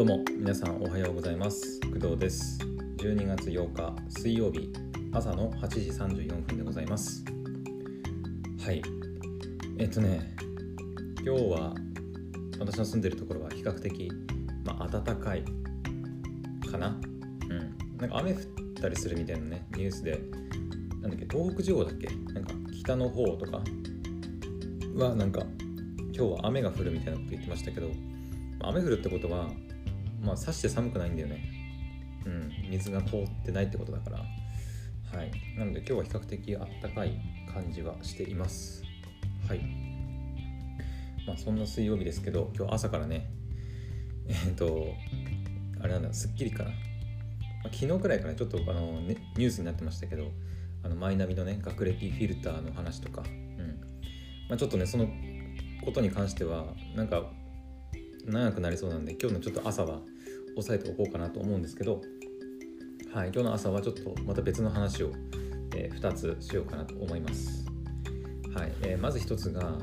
どうも皆さんおはようございます。工藤です。12月8日水曜日朝の8時34分でございます。はい。えっとね今日は私の住んでるところは比較的、まあ、暖かいかな？うん。なんか雨降ったりするみたいなねニュースでなんだっけ東北地方だっけ？なんか北の方とか？はなんか今日は雨が降るみたいなこと言ってましたけど雨降るってことはまあさして寒くないんだよね。うん。水が通ってないってことだから。はい。なので今日は比較的あったかい感じはしています。はい。まあそんな水曜日ですけど今日朝からねえっ、とあれなんだ『スッキリ』かな、まあ、昨日くらいからちょっとあの、ね、ニュースになってましたけどあのマイナビのね学歴フィルターの話とか、うん。まあ、ちょっとねそのことに関してはなんか長くなりそうなんで今日のちょっと朝は抑えておこうかなと思うんですけど、はい、今日の朝はちょっとまた別の話を、えー、2つしようかなと思います。はいえー、まず1つが、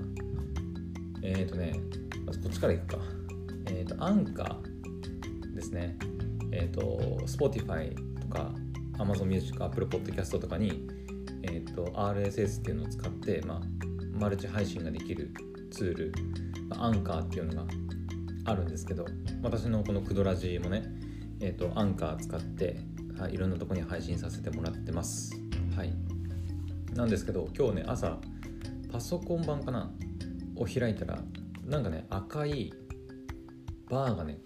えっ、ー、とね、まずこっちからいくか。えっ、ー、と、アンカーですね。えっ、ー、と、Spotify とか Amazon Music、Apple Podcast とかに、えっ、と、RSS っていうのを使って、まあ、マルチ配信ができるツール、アンカーっていうのがあるんですけど私のこのクドラジもね、えーと、アンカー使って、はい、ろんなとこに配信させてもらってます。はい。なんですけど今日ね朝パソコン版かなを開いたらなんかね赤いバーがね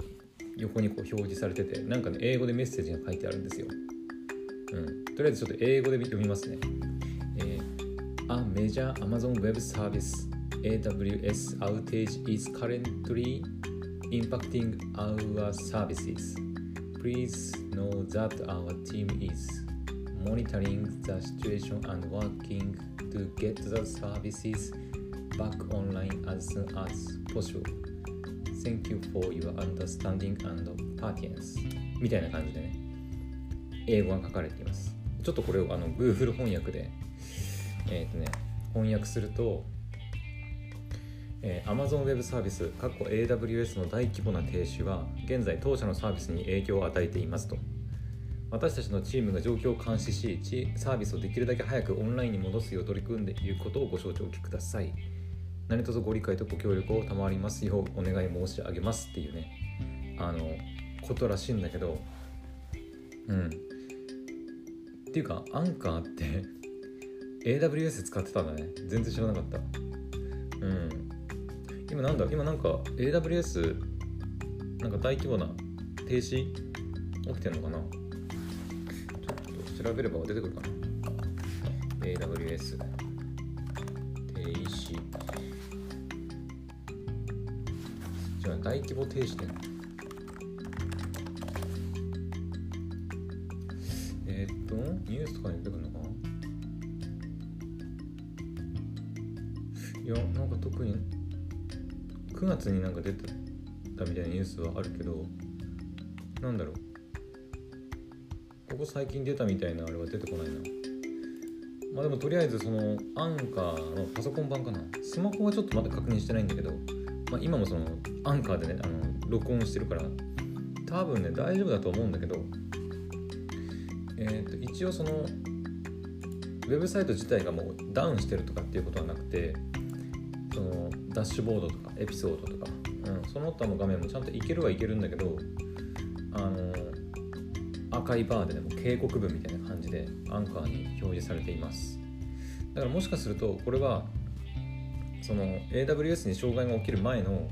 横にこう表示されててなんかね英語でメッセージが書いてあるんですよ。うん。とりあえずちょっと英語で読みますね。えー、A major Amazon Web Service AWS outage is currently impacting our services. Please know that our team is monitoring the situation and working to get the services back online as soon as possible. Thank you for your understanding and patience. みたいな感じでね、英語が書かれています。ちょっとこれをあの Google 翻訳で、えっ、ー、とね、翻訳すると、えー、Amazon Web サービス AWS の大規模な停止は現在当社のサービスに影響を与えていますと。私たちのチームが状況を監視しサービスをできるだけ早くオンラインに戻すよう取り組んでいることをご承知おきください。何卒ご理解とご協力を賜りますようお願い申し上げますっていうね。あのことらしいんだけどうん。っていうかアンカーって AWS 使ってたんだね。全然知らなかった。今なんだ今なんか AWS なんか大規模な停止起きてんのかな？ちょっと調べれば出てくるかな。AWS 停止。じゃあ大規模停止点えー、っとニュースとかに出てくるのかな？いやなんか特に9月になんか出てたみたいなニュースはあるけどなんだろう。ここ最近出たみたいなあれは出てこないな。まあでもとりあえずそのアンカーのパソコン版かな。スマホはちょっとまだ確認してないんだけど、まあ、今もそのアンカーでねあの録音してるから多分ね大丈夫だと思うんだけどえっ、ー、と一応そのウェブサイト自体がもうダウンしてるとかっていうことはなくてそのダッシュボードとかエピソードとか、うん、その他の画面もちゃんといけるはいけるんだけどあの赤いバーででも警告文みたいな感じでアンカーに表示されています。だからもしかするとこれはその AWS に障害が起きる前の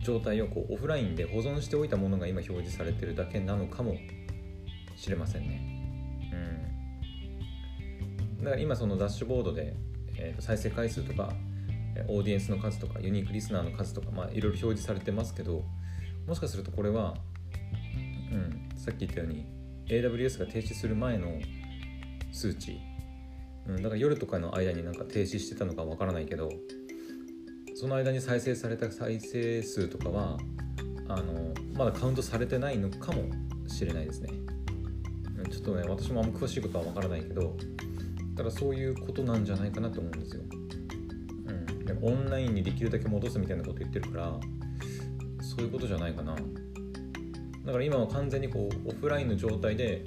状態をこうオフラインで保存しておいたものが今表示されてるだけなのかもしれませんね。うん。だから今そのダッシュボードで、えー、再生回数とかオーディエンスの数とかユニークリスナーの数とか、まあ、いろいろ表示されてますけどもしかするとこれは、うん、さっき言ったように AWS が停止する前の数値、うん、だから夜とかの間になんか停止してたのかわからないけどその間に再生された再生数とかはあのまだカウントされてないのかもしれないですね。ちょっとね私もあんま詳しいことはわからないけどだからそういうことなんじゃないかなと思うんですよ。オンラインにできるだけ戻すみたいなこと言ってるからそういうことじゃないかな。だから今は完全にこうオフラインの状態で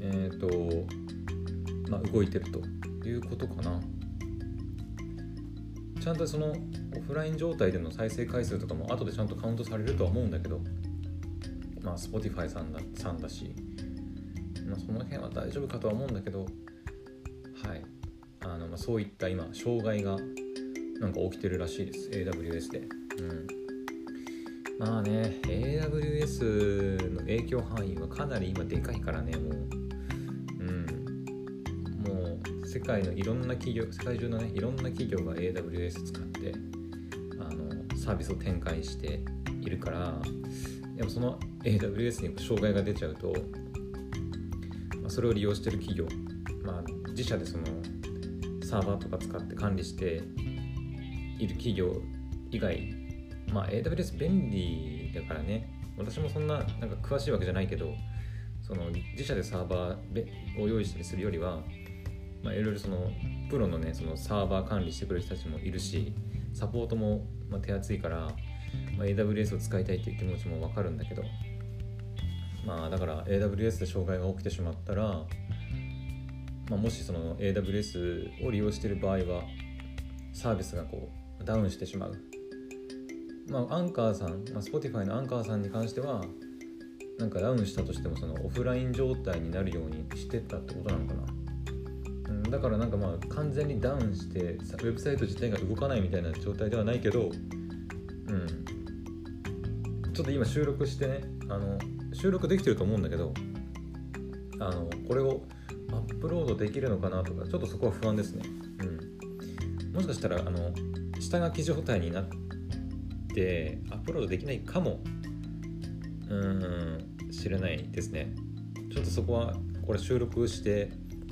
えっ、ー、とまあ動いてるということかな。ちゃんとそのオフライン状態での再生回数とかも後でちゃんとカウントされるとは思うんだけどまあ Spotify さんださんだし、まあ、その辺は大丈夫かとは思うんだけどはい。あの、まあ、そういった今障害がなんか起きてるらしいです。AWS で。うん。まあね AWS の影響範囲はかなり今でかいからねもう。うん。もう世界のいろんな企業世界中のねいろんな企業が AWS 使ってあのサービスを展開しているからでもその AWS に障害が出ちゃうと、まあ、それを利用してる企業、まあ、自社でそのサーバーとか使って管理している企業以外。まあ AWS 便利だからね。私もそんななんか詳しいわけじゃないけどその自社でサーバーを用意したりするよりは、まあ、いろいろそのプロのねそのサーバー管理してくれる人たちもいるしサポートもま手厚いから、まあ、AWS を使いたいっていう気持ちもわかるんだけどまあだから AWS で障害が起きてしまったら、まあ、もしその AWS を利用している場合はサービスがこうダウンしてしまう。まあ、アンカーさん、まあ、Spotify のアンカーさんに関しては、なんかダウンしたとしてもそのオフライン状態になるようにしてたってことなのかな。うん、だからなんかまあ完全にダウンしてウェブサイト自体が動かないみたいな状態ではないけど、うん、ちょっと今収録してねあの収録できてると思うんだけどあのこれをアップロードできるのかなとかちょっとそこは不安ですね。うん、もしかしたらあの下書き状態になってアップロードできないかも。うん知れないですね。ちょっとそこはこれ収録して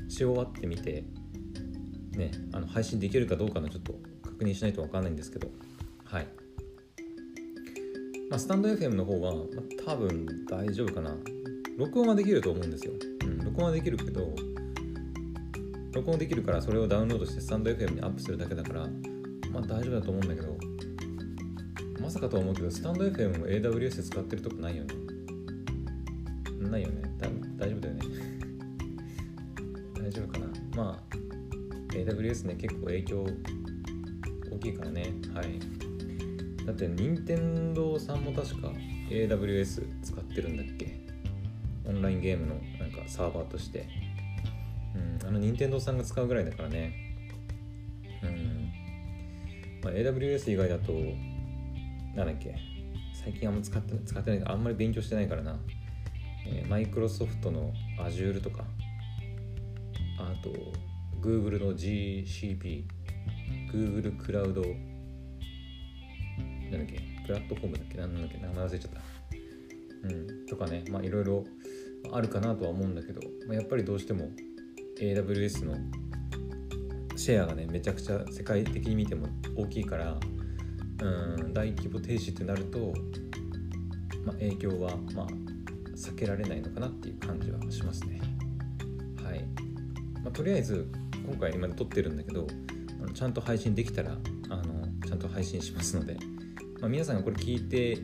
し終わってみてねあの配信できるかどうかのちょっと確認しないと分かんないんですけど。はい。まあ、スタンド FM の方は、まあ、多分大丈夫かな。録音はできると思うんですよ、うん、録音はできるけど録音できるからそれをダウンロードしてスタンド FM にアップするだけだからまあ大丈夫だと思うんだけどまさかとは思うけどスタンド FM も AWS 使ってるとこないよね。ないよね。大丈夫だよね。大丈夫かな。まあ AWS ね結構影響大きいからね。はい。だって任天堂さんも確か AWS 使ってるんだっけ？オンラインゲームのなんかサーバーとして。うんあの任天堂さんが使うぐらいだからね。まあ、AWS 以外だと、なんだっけ、最近あんま使って使ってないから、あんまり勉強してないからな。えマイクロソフトの Azure とか、あと、Google の GCP、Google クラウド、なんだっけ、プラットフォームだっけ、なんだっけ、名前忘れちゃった。うん、とかね、まあいろいろあるかなとは思うんだけど、まあ、やっぱりどうしても AWS のシェアがねめちゃくちゃ世界的に見ても大きいからうん大規模停止ってなると、まあ、影響はまあ避けられないのかなっていう感じはしますね。はい、まあ、とりあえず今回今撮ってるんだけどあのちゃんと配信できたらあのちゃんと配信しますので、まあ、皆さんがこれ聞いて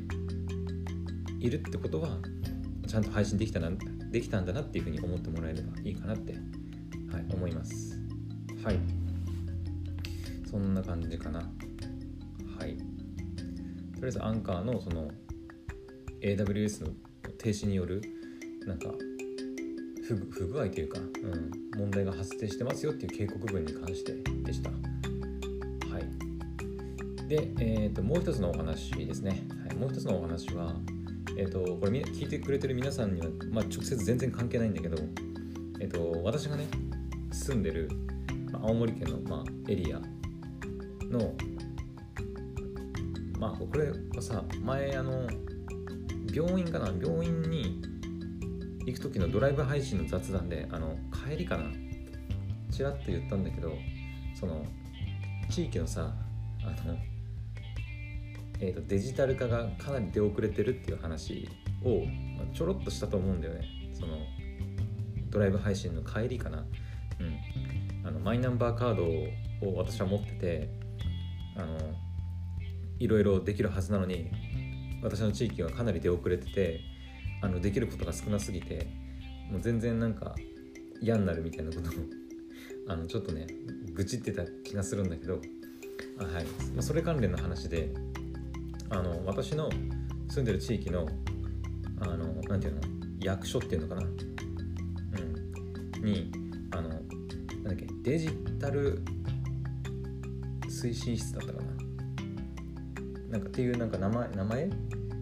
いるってことはちゃんと配信できたなできたんだなっていうふうに思ってもらえればいいかなって、はい、思います。はい。そんな感じかな。はい。とりあえずアンカーのその AWS の停止によるなんか不不具合というか、うん、問題が発生してますよっていう警告文に関してでした。はい。で、えーと、もう一つのお話ですね、はい、もう一つのお話はえっ、ー、とこれ聞いてくれてる皆さんには、まあ、直接全然関係ないんだけどえっ、ー、と私がね住んでる青森県の、まあ、エリアのまあこれはさ前あの病院かな？病院に行く時のドライブ配信の雑談であの帰りかな？ちらっと言ったんだけどその地域のさあの、えーと、デジタル化がかなり出遅れてるっていう話を、ちょろっとしたと思うんだよね。そのドライブ配信の帰りかな？うん。あのマイナンバーカードを私は持っててあのいろいろできるはずなのに私の地域はかなり出遅れててあのできることが少なすぎてもう全然なんか嫌になるみたいなことを あのちょっとね愚痴ってた気がするんだけどあ、はい。まあ、それ関連の話であの私の住んでる地域のあのなんていうの役所っていうのかな、うん、にあのなんだっけデジタル推進室だったかな。なんかっていうなんか名前名前？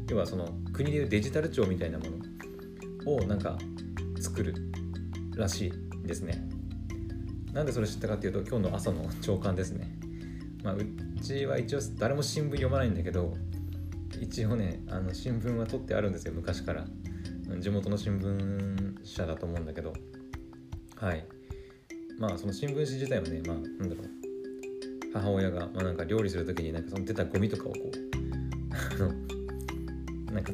要はその国でいうデジタル庁みたいなものをなんか作るらしいですね。なんでそれ知ったかっていうと今日の朝の朝刊ですね。まあうちは一応誰も新聞読まないんだけど一応ねあの新聞は取ってあるんですよ昔から。地元の新聞社だと思うんだけど。はい。まあその新聞紙自体はねまあなんだろう。母親が、まあ、なんか料理する時になんかその出たゴミとかをこうなんか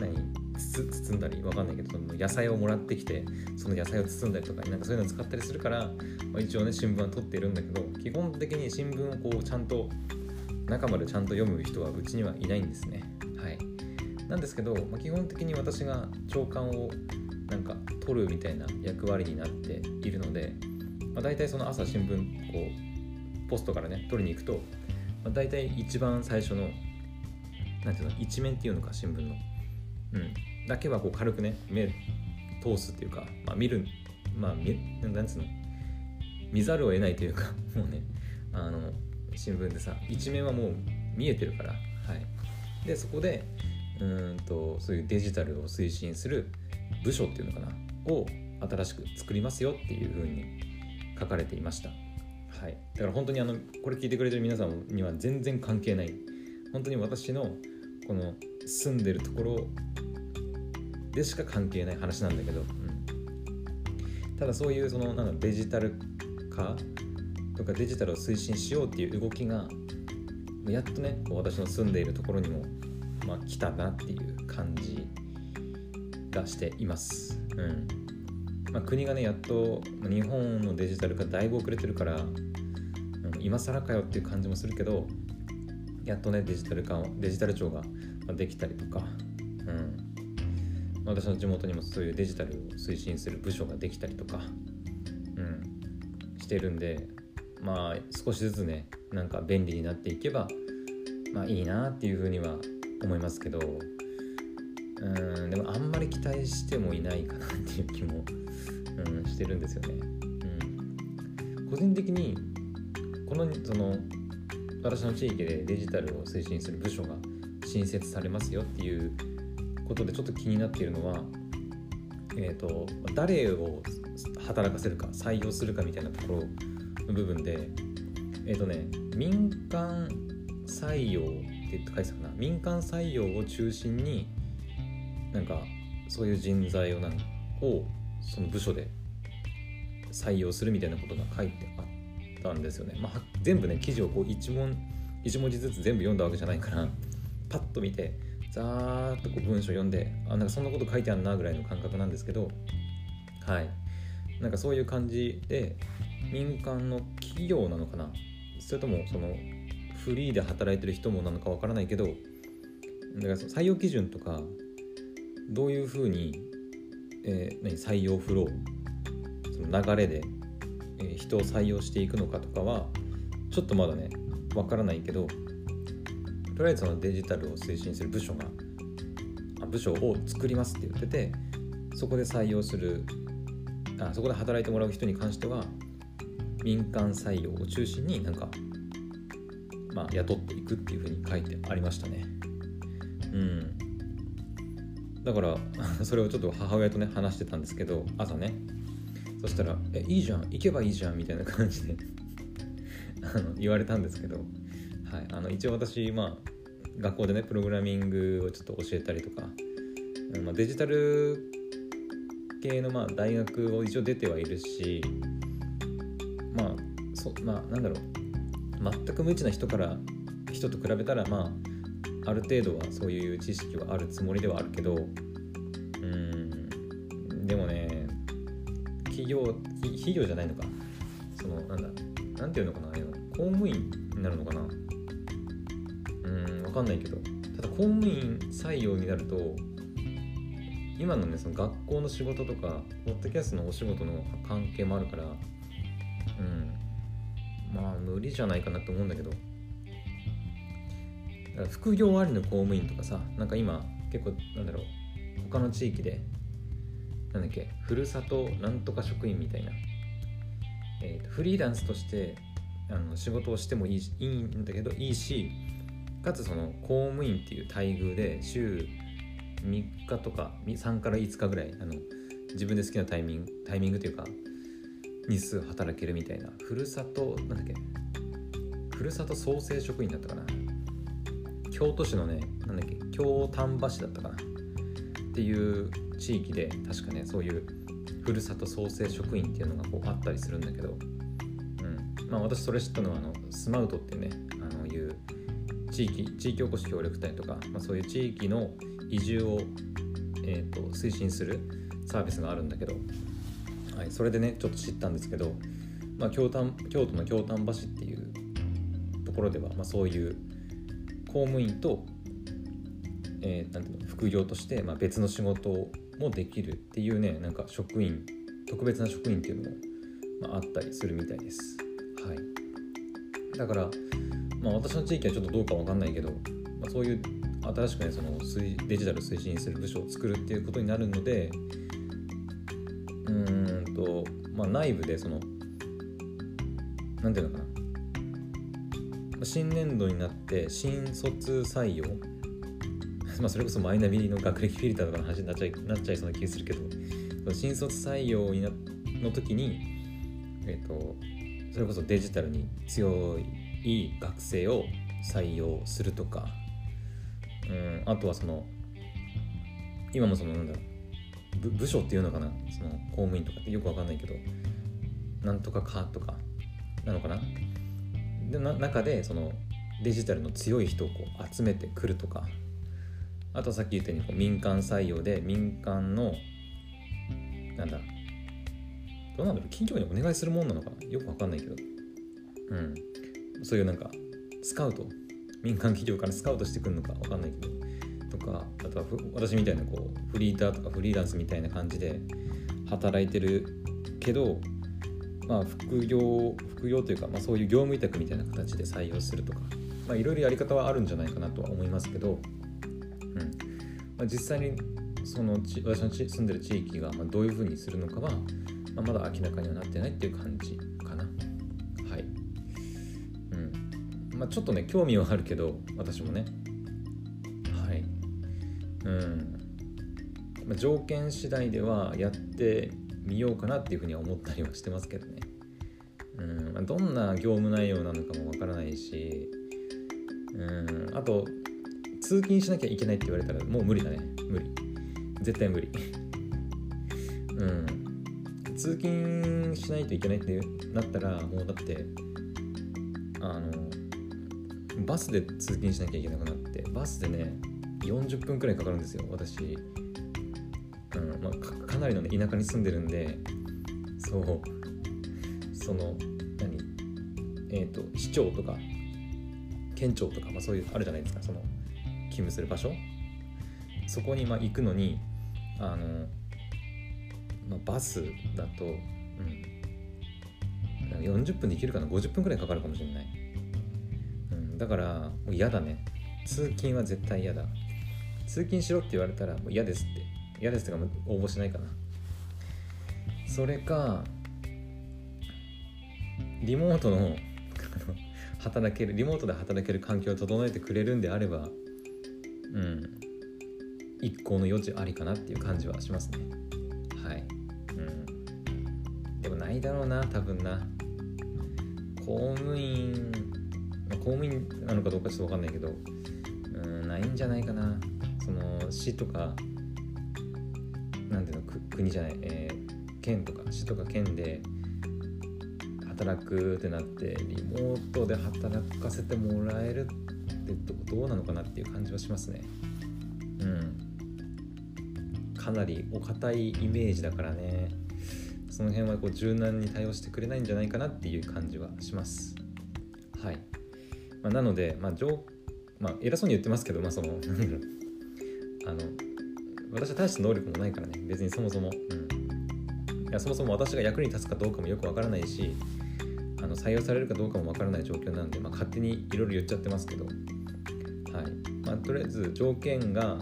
何包んだりわかんないけど野菜をもらってきてその野菜を包んだりとかなんかそういうのを使ったりするから、まあ、一応ね新聞は取っているんだけど基本的に新聞をこうちゃんと中までちゃんと読む人はうちにはいないんですね。はい。なんですけど、まあ、基本的に私が朝刊をなんか取るみたいな役割になっているので、まあ、大体その朝新聞こうポストからね取りに行くと、まあ、大体一番最初のなんていうの一面っていうのか新聞の、うん、だけはこう軽くね目通すっていうか、まあ、見るまあ見なんつうの見ざるを得ないというか もうねあの新聞でさ一面はもう見えてるからはい。でそこでうんとそういうデジタルを推進する部署っていうのかなを新しく作りますよっていうふうに書かれていました。はい。だから本当にあのこれ聞いてくれてる皆さんには全然関係ない。本当に私のこの住んでるところでしか関係ない話なんだけど、うん、ただそういうそのなんかデジタル化とかデジタルを推進しようっていう動きがやっとね私の住んでいるところにも、まあ、来たなっていう感じがしています。うん。まあ、国がねやっと日本のデジタル化だいぶ遅れてるから、今更かよっていう感じもするけどやっとねデジタル化デジタル庁ができたりとか、うん、私の地元にもそういうデジタルを推進する部署ができたりとか、うん、してるんでまあ少しずつねなんか便利になっていけばまあいいなっていうふうには思いますけどうん。でもあんまり期待してもいないかなっていう気も、うん、してるんですよね。うん、個人的にこのその私の地域でデジタルを推進する部署が新設されますよっていうことでちょっと気になっているのは、えーと、誰を働かせるか採用するかみたいなところの部分でえっ、ー、とね民間採用って書いてたかな。民間採用を中心になんかそういう人材をなんをその部署で採用するみたいなことが書いてあったんですよね。まあ、全部ね記事をこう一文一文字ずつ全部読んだわけじゃないからパッと見てざーっとこう文章読んであなんかそんなこと書いてあるなぐらいの感覚なんですけどはい。なんかそういう感じで民間の企業なのかな？それともそのフリーで働いてる人もなのかわからないけどだから採用基準とかどういうふうに、えー、何？採用フローその流れで、人を採用していくのかとかはちょっとまだねわからないけどとりあえずそのデジタルを推進する部署が部署を作りますって言っててそこで採用するあそこで働いてもらう人に関しては民間採用を中心になんか、まあ、雇っていくっていうふうに書いてありましたね。うん。だから それをちょっと母親とね話してたんですけど朝ねそしたら「えいいじゃん行けばいいじゃん」みたいな感じであの言われたんですけどはい、あの一応私、まあ、学校でねプログラミングをちょっと教えたりとか、まあ、デジタル系のまあ大学を一応出てはいるしまあそまあなんだろう全く無知な人から人と比べたらまあある程度はそういう知識はあるつもりではあるけどうんでもね業企業じゃないのか。そのなんだ。なんていうのかな公務員になるのかな。うんわかんないけど。ただ公務員採用になると今のねその学校の仕事とかポッドキャストのお仕事の関係もあるからうん。まあ無理じゃないかなと思うんだけど。副業ありの公務員とかさなんか今結構なんだろう。他の地域でなんだっけふるさとなんとか職員みたいな、えーと、フリーランスとしてあの仕事をしてもいいいいんだけどいいしかつその公務員っていう待遇で週3日とか3から5日ぐらいあの自分で好きなタイミングタイミングというか日数働けるみたいな。ふるさとなんだっけふるさと創生職員だったかな。京都市のねなんだっけ京丹波市だったかな。っていう地域で確かねそういうふるさと創生職員っていうのがこうあったりするんだけど、うん。まあ、私それ知ったのはあのスマウトってねあのいう地域地域おこし協力隊とか、まあ、そういう地域の移住を、えーと、推進するサービスがあるんだけど、はい、それでねちょっと知ったんですけど、まあ、京丹京都の京丹波市っていうところでは、まあ、そういう公務員と、えー、なんていうの副業として、まあ、別の仕事もできるっていうねなんか職員特別な職員っていうのも、まあ、あったりするみたいです。はい、だから、まあ、私の地域はちょっとどうかわかんないけど、まあ、そういう新しくねそのデジタル推進する部署を作るっていうことになるのでうんと、まあ、内部でその何ていうのかな新年度になって新卒採用まあそれこそマイナビの学歴フィルターとかの話になっちゃいなっちゃいそうな気がするけど新卒採用になの時にえっ、ー、とそれこそデジタルに強い学生を採用するとかうんあとはその今もそのなんだろう部署っていうのかなその公務員とかってよくわかんないけどなんとかかとかなのかな。でな中でそのデジタルの強い人をこう集めてくるとか。あとさっき言ったようにこう民間採用で民間のなんだどうなんだろう。企業にお願いするもんなのかよくわかんないけど。うん。そういうなんかスカウト。民間企業からスカウトしてくるのか分かんないけど。とかあとは私みたいなこうフリーターとかフリーランスみたいな感じで働いてるけどまあ副業副業というか、まあ、そういう業務委託みたいな形で採用するとか。まあいろいろやり方はあるんじゃないかなとは思いますけど、まあ、実際にその私の住んでる地域がどういうふうにするのかは、まあ、まだ明らかにはなってないっていう感じかな。はい。うん。まあ、ちょっとね興味はあるけど私もね。はい。うん、まあ、条件次第ではやってみようかなっていうふうには思ったりはしてますけどね。うん。まあ、どんな業務内容なのかもわからないし。うん。あと通勤しなきゃいけないって言われたらもう無理だね。無理。絶対無理。うん。通勤しないといけないってなったらもうだってあのバスで通勤しなきゃいけなくなってバスでね40分くらいかかるんですよ私、うん。まあ、かかなりの、ね、田舎に住んでるんでそう。その何？えっ、ー、と市長とか県庁とか、まあ、そういうあるじゃないですか。その勤務する場所？そこにまあ行くのにあの、まあ、バスだと、うん、40分で行けるかな？50分くらいかかるかもしれない。うんだからもう嫌だね。通勤は絶対嫌だ。通勤しろって言われたらもう嫌ですって。嫌ですってか応募しないかな。それかリモートの働けるリモートで働ける環境を整えてくれるんであればうん。一向の余地ありかなっていう感じはしますね。はい。うん。でもないだろうな多分な。公務員公務員なのかどうかちょっと分かんないけどうんないんじゃないかな。その市とかなんていうの国じゃない、えー、県とか市とか県で働くってなってリモートで働かせてもらえるってどうなのかなっていう感じはしますね。うん。かなりお堅いイメージだからね。その辺はこう柔軟に対応してくれないんじゃないかなっていう感じはします。はい。まあ、なので、まあ、まあ偉そうに言ってますけどまあそのあの私は大した能力もないからね。別にそもそも、うん、いやそもそも私が役に立つかどうかもよくわからないしあの採用されるかどうかもわからない状況なんで、まあ、勝手にいろいろ言っちゃってますけど、まあ、とりあえず条件が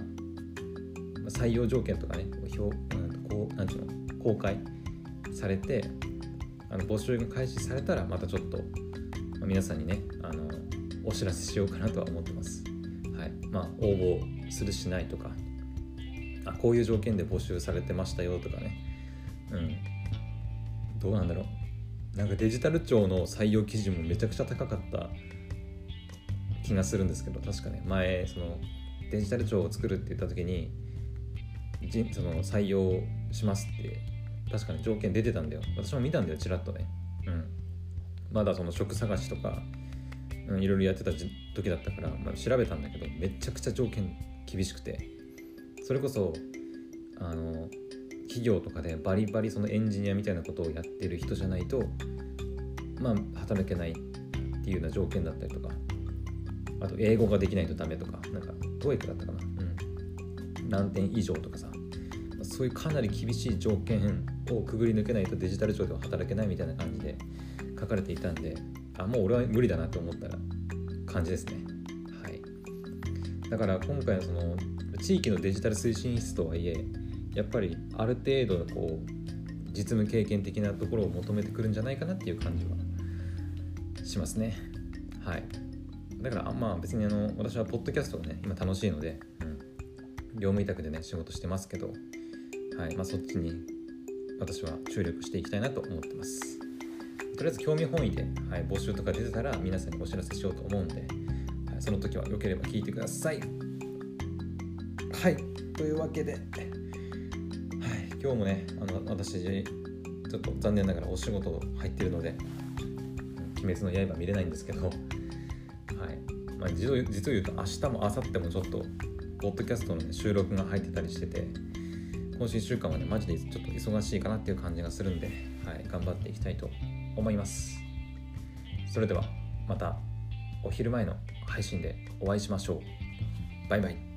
採用条件とかね表、うん、こうなんていうの公開されてあの募集が開始されたらまたちょっと、まあ、皆さんにねあのお知らせしようかなとは思ってます。はい。まあ、応募するしないとかあこういう条件で募集されてましたよとかね。うん。どうなんだろう。なんかデジタル庁の採用基準もめちゃくちゃ高かった気がするんですけど確かね前そのデジタル庁を作るって言った時にその採用しますって確かに条件出てたんだよ。私も見たんだよちらっとね。うん。まだその職探しとか、うん、いろいろやってた時だったから、まあ、調べたんだけどめちゃくちゃ条件厳しくて。それこそあの企業とかでバリバリそのエンジニアみたいなことをやってる人じゃないとまあ働けないっていうような条件だったりとか。あと英語ができないとダメとかなんか TOEIC だったかな。うん。何点以上とかさ。そういうかなり厳しい条件をくぐり抜けないとデジタル庁では働けないみたいな感じで書かれていたんであもう俺は無理だなと思った感じですね。はい。だから今回のその地域のデジタル推進室とはいえやっぱりある程度のこう実務経験的なところを求めてくるんじゃないかなっていう感じはしますね。はい。だからまあ別にあの私はポッドキャストがね今楽しいので、うん、業務委託でね仕事してますけどはいまあそっちに私は注力していきたいなと思ってます。とりあえず興味本位で、はい、募集とか出てたら皆さんにお知らせしようと思うんで、はい、その時は良ければ聞いてください。はいというわけで、はい、今日もねあの私ちょっと残念ながらお仕事入ってるので「鬼滅の刃」見れないんですけど、はいまあ、実を実を言うと明日も明後日もちょっとポッドキャストの、ね、収録が入ってたりしてて今週1週間はねマジでちょっと忙しいかなっていう感じがするんで、はい、頑張っていきたいと思います。それではまたお昼前の配信でお会いしましょう。バイバイ。